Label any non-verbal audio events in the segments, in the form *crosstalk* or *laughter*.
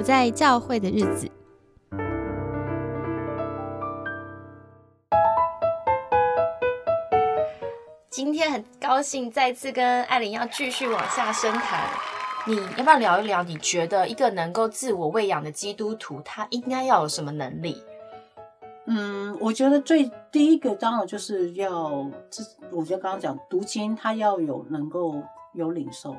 不在教会的日子。今天很高兴再次跟艾琳要继续往下深谈，你要不要聊一聊？你觉得一个能够自我喂养的基督徒，他应该要有什么能力？嗯，我觉得最第一个当然就是要，这我觉得刚刚讲读经，他要有能够有领受。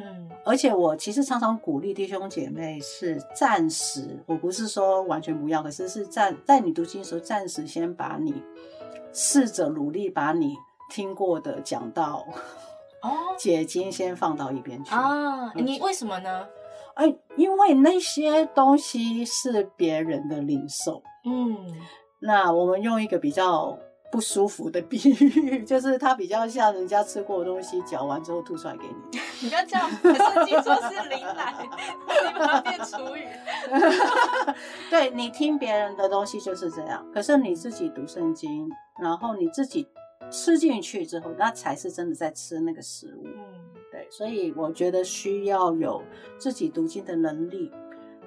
嗯，而且我其实常常鼓励弟兄姐妹是暂时，我不是说完全不要，可是是暂在你读经的时候，暂时先把你试着努力把你听过的讲到哦 *laughs* 解经先放到一边去啊。你为什么呢？哎，因为那些东西是别人的领受。嗯，那我们用一个比较。不舒服的比喻，*laughs* 就是它比较像人家吃过的东西，嚼完之后吐出来给你。*laughs* 你不要这样，可是听说是灵奶，*laughs* 你把它变厨语。对你听别人的东西就是这样，可是你自己读圣经，然后你自己吃进去之后，那才是真的在吃那个食物。嗯，对，所以我觉得需要有自己读经的能力。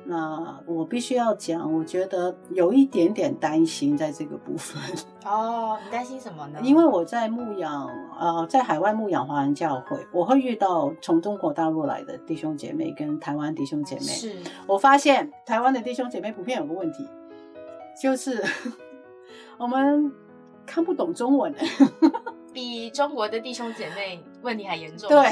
那我必须要讲，我觉得有一点点担心在这个部分。*laughs* 哦，你担心什么呢？因为我在牧养，呃，在海外牧养华人教会，我会遇到从中国大陆来的弟兄姐妹跟台湾弟兄姐妹。是，我发现台湾的弟兄姐妹普遍有个问题，就是 *laughs* 我们看不懂中文，*laughs* 比中国的弟兄姐妹问题还严重。对，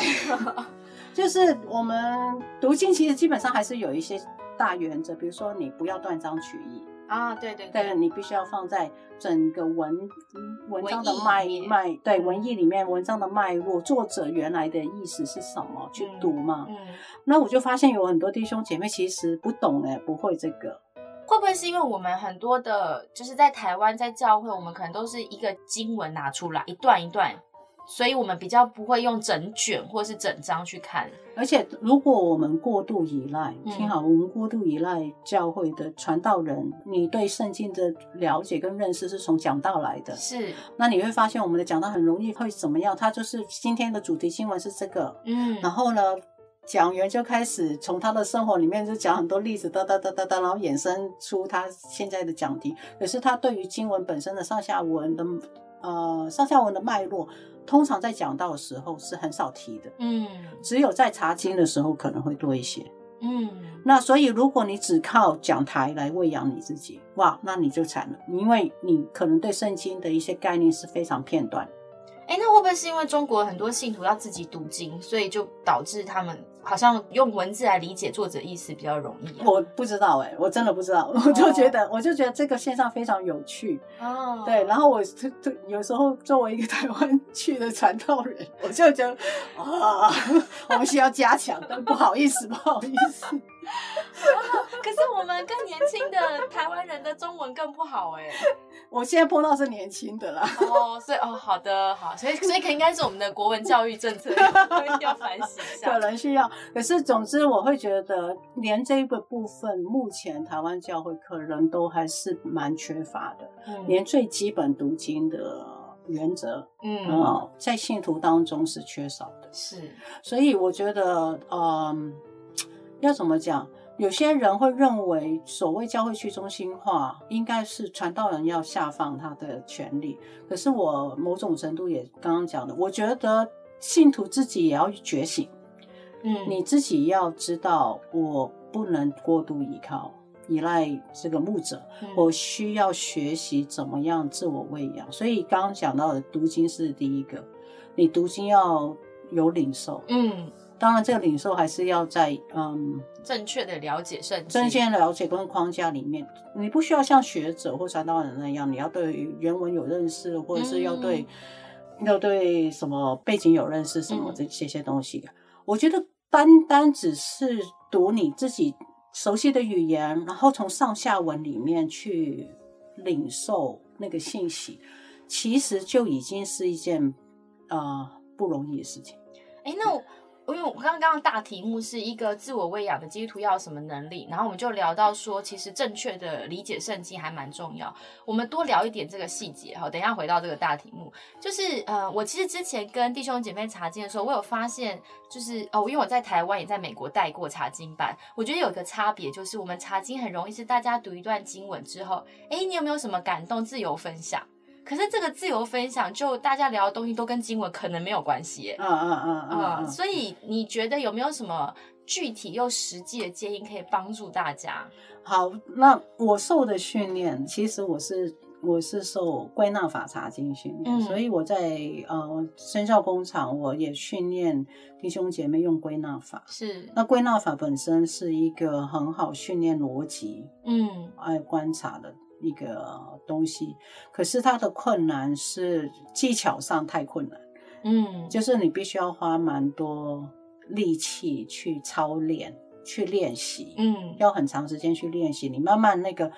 就是我们读经其实基本上还是有一些。大原则，比如说你不要断章取义啊，对对对，你必须要放在整个文文章的脉脉，对文艺里面文章的脉络，作者原来的意思是什么去读嘛。嗯，那我就发现有很多弟兄姐妹其实不懂哎，不会这个，会不会是因为我们很多的，就是在台湾在教会，我们可能都是一个经文拿出来一段一段。所以我们比较不会用整卷或是整章去看，而且如果我们过度依赖，听好，我们过度依赖教会的传道人，你对圣经的了解跟认识是从讲道来的，是，那你会发现我们的讲道很容易会怎么样？他就是今天的主题新闻是这个，嗯，然后呢，讲员就开始从他的生活里面就讲很多例子，哒哒哒哒哒，然后衍生出他现在的讲题，可是他对于经文本身的上下文的，呃，上下文的脉络。通常在讲到的时候是很少提的，嗯，只有在查经的时候可能会多一些，嗯，那所以如果你只靠讲台来喂养你自己，哇，那你就惨了，因为你可能对圣经的一些概念是非常片段。哎，那会不会是因为中国很多信徒要自己读经，所以就导致他们好像用文字来理解作者意思比较容易？我不知道哎，我真的不知道，*laughs* 我就觉得，我就觉得这个现象非常有趣哦。对，然后我有时候作为一个台湾去的传道人，我就觉得啊，我们需要加强，但不好意思，不好意思。*laughs* 可是我们更年轻的台湾人的中文更不好哎。*laughs* 我现在碰到是年轻的啦。哦，所以哦，好的，好，所以所以可应该是我们的国文教育政策 *laughs* 要反省一下。可能需要，可是总之我会觉得，连这个部分，目前台湾教会可能都还是蛮缺乏的。嗯，连最基本读经的原则，嗯，在信徒当中是缺少的。是，所以我觉得，嗯，要怎么讲？有些人会认为，所谓教会去中心化，应该是传道人要下放他的权利。可是我某种程度也刚刚讲的，我觉得信徒自己也要觉醒。嗯，你自己要知道，我不能过度依靠、依赖这个牧者，我需要学习怎么样自我喂养。所以刚刚讲到的读经是第一个，你读经要有领受。嗯。当然，这个领受还是要在嗯正确的了解圣经、正确的了解跟框架里面。你不需要像学者或传道人那样，你要对原文有认识，或者是要对要对什么背景有认识，什么这这些东西。我觉得单单只是读你自己熟悉的语言，然后从上下文里面去领受那个信息，其实就已经是一件呃不容易的事情。哎，那我。因为我刚刚大题目是一个自我喂养的基督徒要什么能力，然后我们就聊到说，其实正确的理解圣经还蛮重要。我们多聊一点这个细节哈。等一下回到这个大题目，就是呃，我其实之前跟弟兄姐妹查经的时候，我有发现，就是哦，因为我在台湾也在美国带过查经班，我觉得有一个差别就是，我们查经很容易是大家读一段经文之后，哎，你有没有什么感动？自由分享。可是这个自由分享，就大家聊的东西都跟经文可能没有关系，嗯嗯嗯嗯，所以你觉得有没有什么具体又实际的建议可以帮助大家？好，那我受的训练，其实我是我是受归纳法查经训练，所以我在呃生效工厂，我也训练弟兄姐妹用归纳法。是，那归纳法本身是一个很好训练逻辑，嗯，爱观察的。一个东西，可是它的困难是技巧上太困难，嗯，就是你必须要花蛮多力气去操练、去练习，嗯，要很长时间去练习，你慢慢那个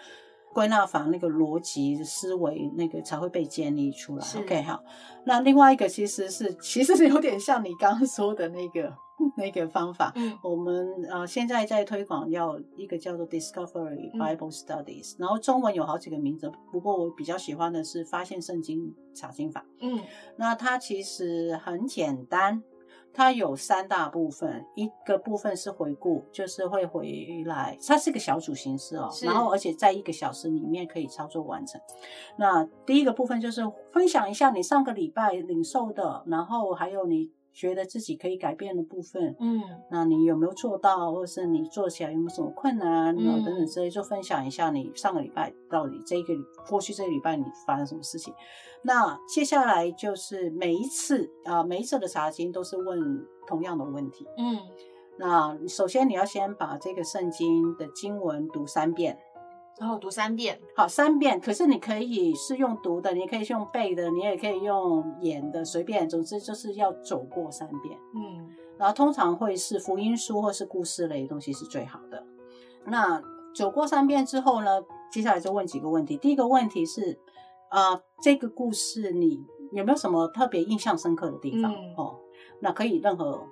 归纳法、那个逻辑思维那个才会被建立出来。OK，好，那另外一个其实是，其实是有点像你刚刚说的那个。那个方法，嗯，我们呃现在在推广要一个叫做 Discovery Bible Studies，然后中文有好几个名字，不过我比较喜欢的是发现圣经查经法，嗯，那它其实很简单，它有三大部分，一个部分是回顾，就是会回来，它是个小组形式哦，然后而且在一个小时里面可以操作完成。那第一个部分就是分享一下你上个礼拜领受的，然后还有你。觉得自己可以改变的部分，嗯，那你有没有做到，或者是你做起来有没有什么困难，等等之类，就分享一下你上个礼拜到底这个过去这个礼拜你发生什么事情。那接下来就是每一次啊，每一次的查经都是问同样的问题，嗯，那首先你要先把这个圣经的经文读三遍。然后读三遍，好，三遍。可是你可以是用读的，你可以用背的，你也可以用演的，随便。总之就是要走过三遍。嗯，然后通常会是福音书或是故事类的东西是最好的。那走过三遍之后呢，接下来就问几个问题。第一个问题是，啊，这个故事你有没有什么特别印象深刻的地方？哦，那可以任何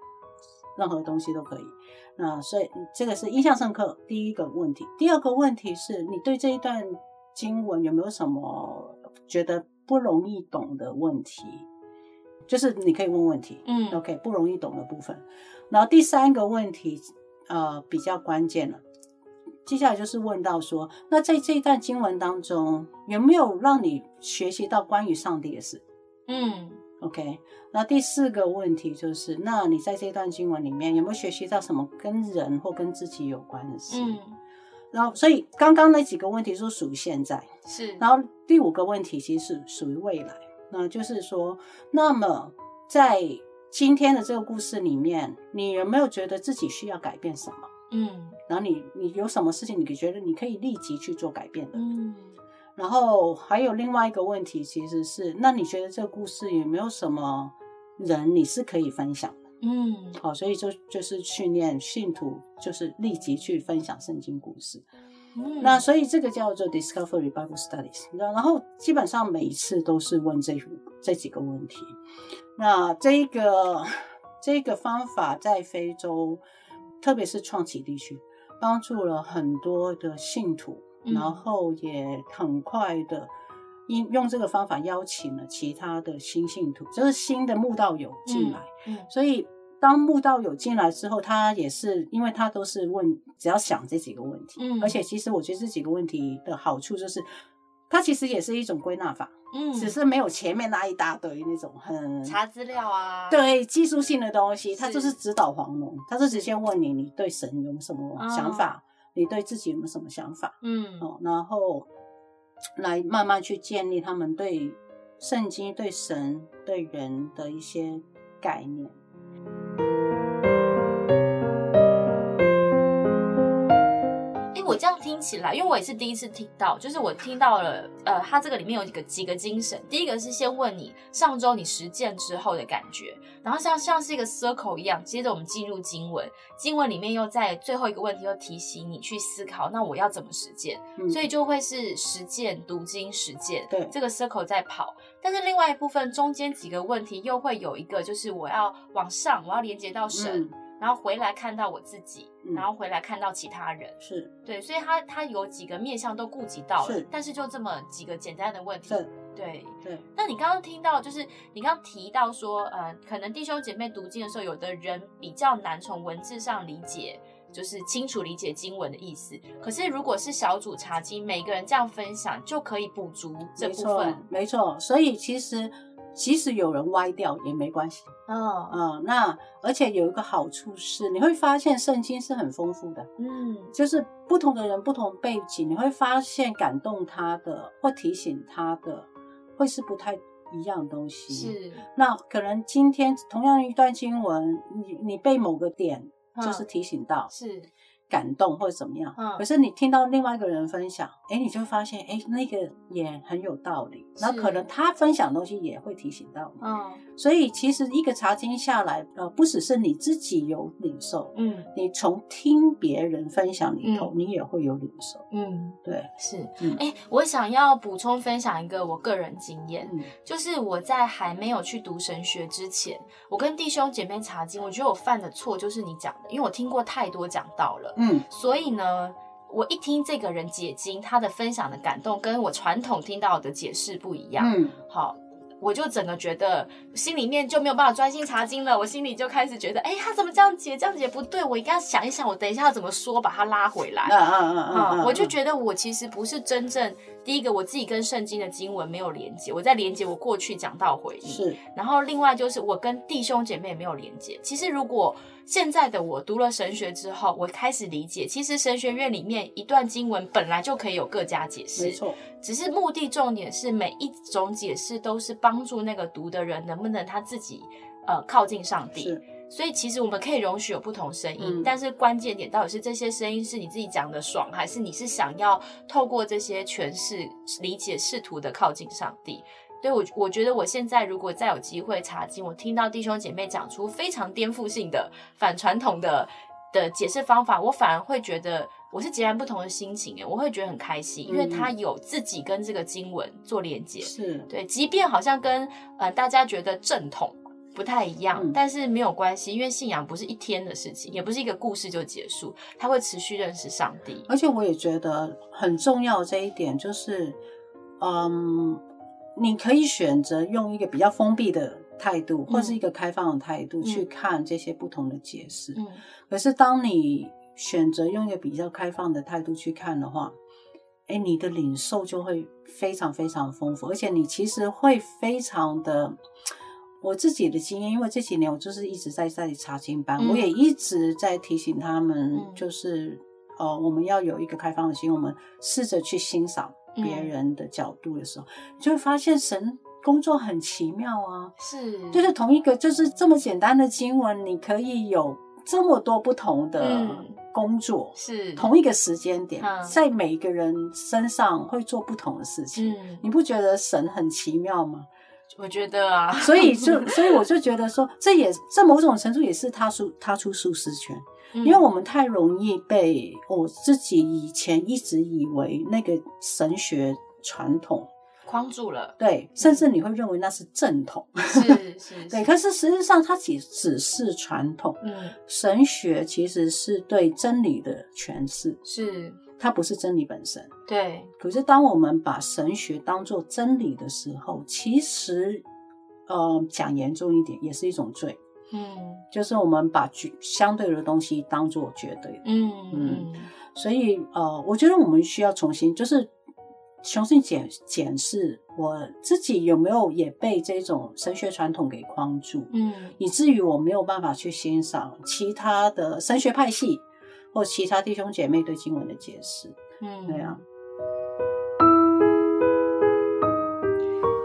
任何东西都可以。那所以这个是印象深刻第一个问题，第二个问题是你对这一段经文有没有什么觉得不容易懂的问题？就是你可以问问题，嗯，OK，不容易懂的部分。然后第三个问题，呃，比较关键了，接下来就是问到说，那在这一段经文当中有没有让你学习到关于上帝的事？嗯。OK，那第四个问题就是，那你在这段经文里面有没有学习到什么跟人或跟自己有关的事？嗯，然后所以刚刚那几个问题是属于现在，是。然后第五个问题其实是属于未来，那就是说，那么在今天的这个故事里面，你有没有觉得自己需要改变什么？嗯，然后你你有什么事情你觉得你可以立即去做改变的？嗯。然后还有另外一个问题，其实是那你觉得这个故事有没有什么人你是可以分享的？嗯，好，所以就就是训练信徒，就是立即去分享圣经故事。嗯，那所以这个叫做 Discovery Bible Studies。然后基本上每一次都是问这这几个问题。那这个这个方法在非洲，特别是创启地区，帮助了很多的信徒。然后也很快的，因用这个方法邀请了其他的新信徒，就是新的慕道友进来。嗯，所以当慕道友进来之后，他也是因为他都是问，只要想这几个问题。嗯，而且其实我觉得这几个问题的好处就是，它其实也是一种归纳法。嗯，只是没有前面那一大堆那种很查资料啊，对技术性的东西，他就是指导黄龙，他是直接问你，你对神有什么想法？你对自己有没有什么想法？嗯，哦，然后来慢慢去建立他们对圣经、对神、对人的一些概念。听起来，因为我也是第一次听到，就是我听到了，呃，它这个里面有几个几个精神。第一个是先问你上周你实践之后的感觉，然后像像是一个 circle 一样，接着我们进入经文，经文里面又在最后一个问题又提醒你去思考，那我要怎么实践？嗯所以就会是实践、读经、实践，对这个 circle 在跑。但是另外一部分中间几个问题又会有一个，就是我要往上，我要连接到神，嗯然后回来看到我自己，嗯然后回来看到其他人。是对，所以他他有几个面向都顾及到了是，但是就这么几个简单的问题。是，对。对，那你刚刚听到，就是你刚刚提到说，呃，可能弟兄姐妹读经的时候，有的人比较难从文字上理解，就是清楚理解经文的意思。可是如果是小组查经，每个人这样分享，就可以补足这部没错分。，没错。所以其实即使有人歪掉也没关系。嗯啊、那而且有一个好处是，你会发现圣经是很丰富的。嗯。就是不同的人、不同背景，你会发现感动他的或提醒他的，会是不太一样的东西。，是，那可能今天同样一段经文，你你被某个点嗯。就是提醒到、是，感动或者怎么样，嗯可是你听到另外一个人分享，哎，你就发现，哎，那个也很有道理，那是可能他分享的东西也会提醒到你。嗯所以其实一个查经下来，呃，不只是你自己有领受，嗯你从听别人分享里头，嗯你也会有领受。嗯，对，是。嗯哎、我想要补充分享一个我个人经验，嗯就是我在还没有去读神学之前，我跟弟兄姐妹查经，我觉得我犯的错就是你讲的，因为我听过太多讲道了，嗯所以呢，我一听这个人解经，他的分享的感动，跟我传统听到的解释不一样，嗯，好。我就整个觉得心里面就没有办法专心查经了，我心里就开始觉得，哎，他怎么这样解？这样解不对，我应该要想一想，我等一下要怎么说，把他拉回来。啊啊啊啊、啊！我就觉得我其实不是真正第一个，我自己跟圣经的经文没有连接，我在连接我过去讲到回忆。是然后另外就是我跟弟兄姐妹也没有连接。其实如果现在的我读了神学之后，我开始理解，其实神学院里面一段经文本来就可以有各家解释，没错，只是目的重点是每一种解释都是帮助那个读的人能不能他自己呃靠近上帝。是所以其实我们可以容许有不同声音，嗯。但是关键点到底是这些声音是你自己讲的爽，还是你是想要透过这些诠释理解试图的靠近上帝？对我，我觉得我现在如果再有机会查经，我听到弟兄姐妹讲出非常颠覆性的、反传统的的解释方法，我反而会觉得我是截然不同的心情，诶，我会觉得很开心，因为嗯。他有自己跟这个经文做连接，是，对，即便好像跟呃大家觉得正统不太一样，嗯但是没有关系，因为信仰不是一天的事情，也不是一个故事就结束，它会持续认识上帝。而且我也觉得很重要这一点就是，嗯，你可以选择用一个比较封闭的态度，或是一个开放的态度去看这些不同的解释。嗯可是当你选择用一个比较开放的态度去看的话，哎，你的领受就会非常非常丰富，而且你其实会非常的。我自己的经验，因为这几年我就是一直在在查经班，嗯。我也一直在提醒他们嗯，就是、呃，我们要有一个开放的心，我们试着去欣赏别嗯人的角度的时候，你就会发现神工作很奇妙啊。是，就是同一个，就是这么简单的经文，你可以有这么多不同的嗯。工作，是同一个时间点，嗯。在每一个人身上会做不同的事情。嗯，你不觉得神很奇妙吗？我觉得啊，所以就，*laughs* 所以我就觉得说，这也这某种程度也是踏出踏出舒适圈，因因为我们太容易被我自己以前一直以为那个神学传统，框住了，对，甚至你会认为那是正统，*laughs* 是是，对，可是实际上它只只是传统。嗯。神学其实是对真理的诠释，是，它不是真理本身。对，可是当我们把神学当做真理的时候，其实，呃，讲严重一点，也是一种罪，嗯就是我们把绝相对的东西当做绝对的。嗯嗯嗯所以，呃，我觉得我们需要重新，就是重新检检视我自己有没有也被这种神学传统给框住。嗯以至于我没有办法去欣赏其他的神学派系或其他弟兄姐妹对经文的解释。嗯，对啊。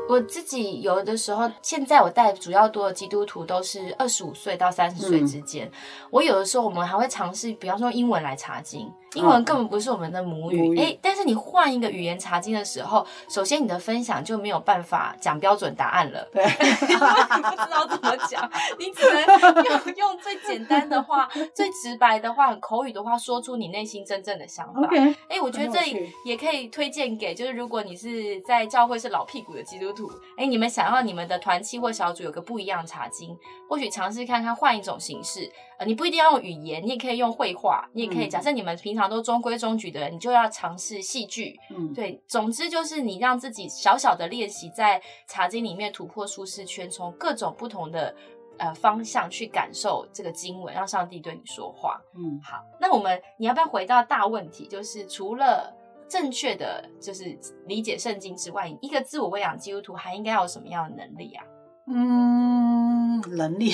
我自己有的时候，现在我带主要多的基督徒都是二十五岁到三十岁之间。我有的时候，我们还会尝试，比方说英文来查经，英文根本不是我们的母母语，语哎、但是你换一个语言查经的时候，首先你的分享就没有办法讲标准答案了。对，你 *laughs* 不知道怎么讲，你只能用用最简单的话、*laughs* 最直白的话、很口语的话，说出你内心真正的想法。OK，哎、我觉得这里也可以推荐给，就是如果你是在教会是老屁股的基督徒，哎、你们想要你们的团契或小组有个不一样的查经，或许尝试看看换一种形式。呃，你不一定要用语言，你也可以用绘画，你也可以。嗯假设你们平常都中规中矩的人，你就要尝试戏剧。嗯，对，总之就是你让自己小小的练习，在茶经里面突破舒适圈，从各种不同的呃方向去感受这个经文，让上帝对你说话。嗯，好，那我们你要不要回到大问题？就是除了正确的就是理解圣经之外，一个自我喂养基督徒还应该有什么样的能力啊？嗯，能力，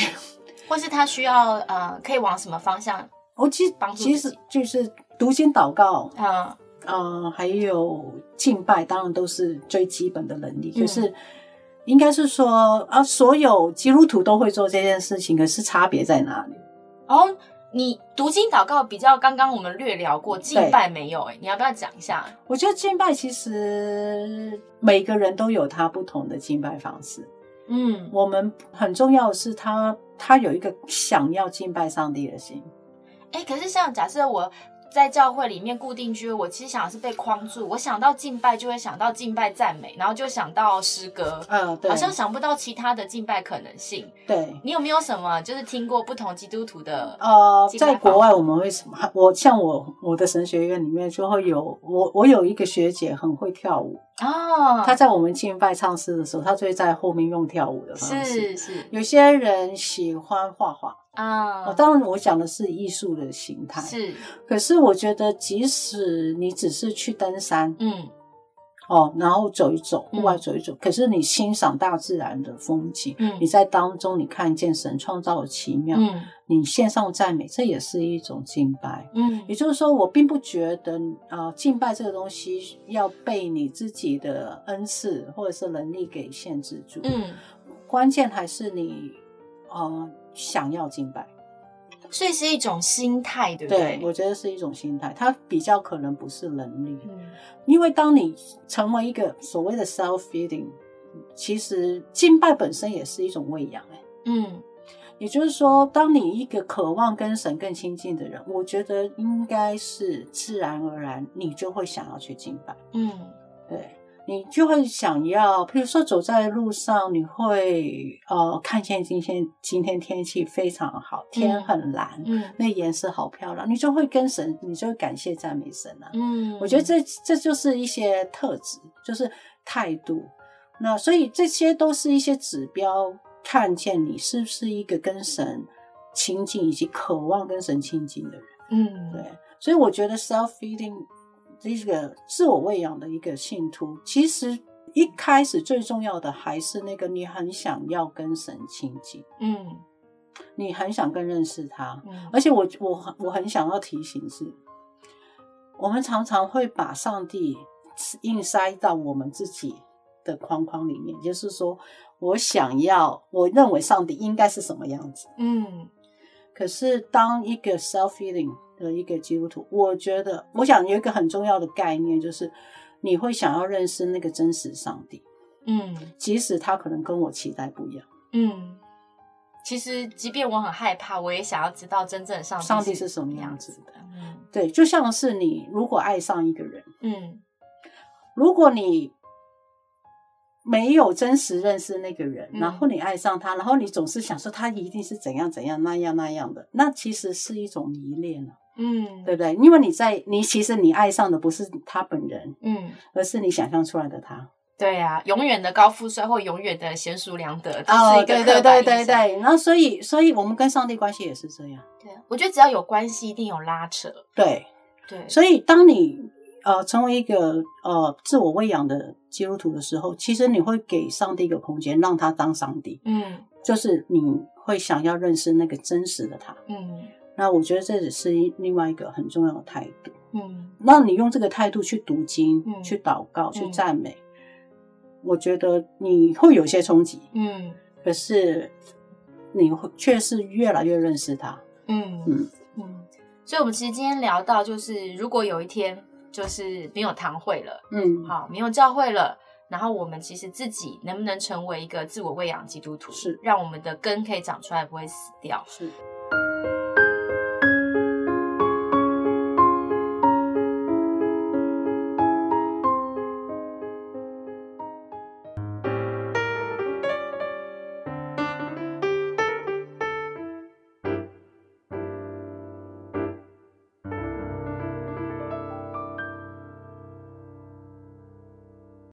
或是他需要呃可以往什么方向？我其实帮助其实就是读经祷告，嗯呃，还有敬拜，当然都是最基本的能力。嗯可是应该是说啊，所有基督徒都会做这件事情，可是差别在哪里？哦，你读经祷告比较刚刚我们略聊过，敬拜没有哎、你要不要讲一下？我觉得敬拜其实每个人都有他不同的敬拜方式。嗯，我们很重要的是他他有一个想要敬拜上帝的心。哎、可是像假设我在教会里面固定居，我其实想的是被框住，我想到敬拜就会想到敬拜赞美，然后就想到诗歌，嗯，对，好像想不到其他的敬拜可能性。对。你有没有什么就是听过不同基督徒的？呃，在国外我们会什么？我像我我的神学院里面就会有我我有一个学姐很会跳舞，哦，她在我们敬拜唱诗的时候，她就会在后面用跳舞的方式。是是有些人喜欢画画，啊。哦，当然我讲的是艺术的形态。是。可是我觉得，即使你只是去登山嗯。哦，然后走一走，嗯户外走一走，可是你欣赏大自然的风景，嗯。你在当中你看见神创造的奇妙，嗯。你献上赞美，这也是一种敬拜。嗯。也就是说，我并不觉得啊、呃敬拜这个东西要被你自己的恩赐或者是能力给限制住。嗯，关键还是你呃想要敬拜。所以是一种心态，对不对，我觉得是一种心态，它比较可能不是能力。嗯因为当你成为一个所谓的 self feeding，其实敬拜本身也是一种喂养、欸。嗯也就是说，当你一个渴望跟神更亲近的人，我觉得应该是自然而然，你就会想要去敬拜。嗯对你就会想要，比如说走在路上，你会呃看见今天今天天气非常好，天很蓝，嗯那颜色好漂亮，你就会跟神，你就会感谢赞美神啊。嗯，我觉得这这就是一些特质，就是态度。那所以这些都是一些指标，看见你是不是一个跟神亲近以及渴望跟神亲近的人。嗯对，所以我觉得 self feeding 这个自我喂养的一个信徒，其实一开始最重要的还是那个你很想要跟神亲近，嗯你很想更认识他。嗯而且我我很我很想要提醒是，我们常常会把上帝硬塞到我们自己的框框里面，就是说我想要，我认为上帝应该是什么样子。嗯可是当一个 self feeling 的一个基督徒，我觉得，我想有一个很重要的概念，就是你会想要认识那个真实上帝，嗯即使他可能跟我期待不一样。嗯。其实，即便我很害怕，我也想要知道真正上帝上帝是什什么样子样子的。嗯对，就像是你如果爱上一个人，嗯如果你没有真实认识那个人，嗯然后你爱上他，然后你总是想说他一定是怎样怎样那样那样的，那其实是一种迷恋了，嗯，对不对？因为你在你其实你爱上的不是他本人，嗯，而是你想象出来的他。对呀、永远的高富帅或永远的贤淑良德，这哦，是一个对对对对。对，然后所以所以我们跟上帝关系也是这样，对，我觉得只要有关系，一定有拉扯。对，对，所以当你呃成为一个呃自我喂养的基督徒的时候，其实你会给上帝一个空间，让他当上帝。嗯就是你会想要认识那个真实的他。嗯那我觉得这只是另外一个很重要的态度。嗯那你用这个态度去读经、嗯去祷告、去嗯赞美，我觉得你会有些冲击，嗯可是你会却是越来越认识他。嗯嗯嗯，所以，我们其实今天聊到，就是如果有一天就是没有堂会了，嗯，好，没有教会了，然后我们其实自己能不能成为一个自我喂养基督徒，是让我们的根可以长出来，不会死掉。是。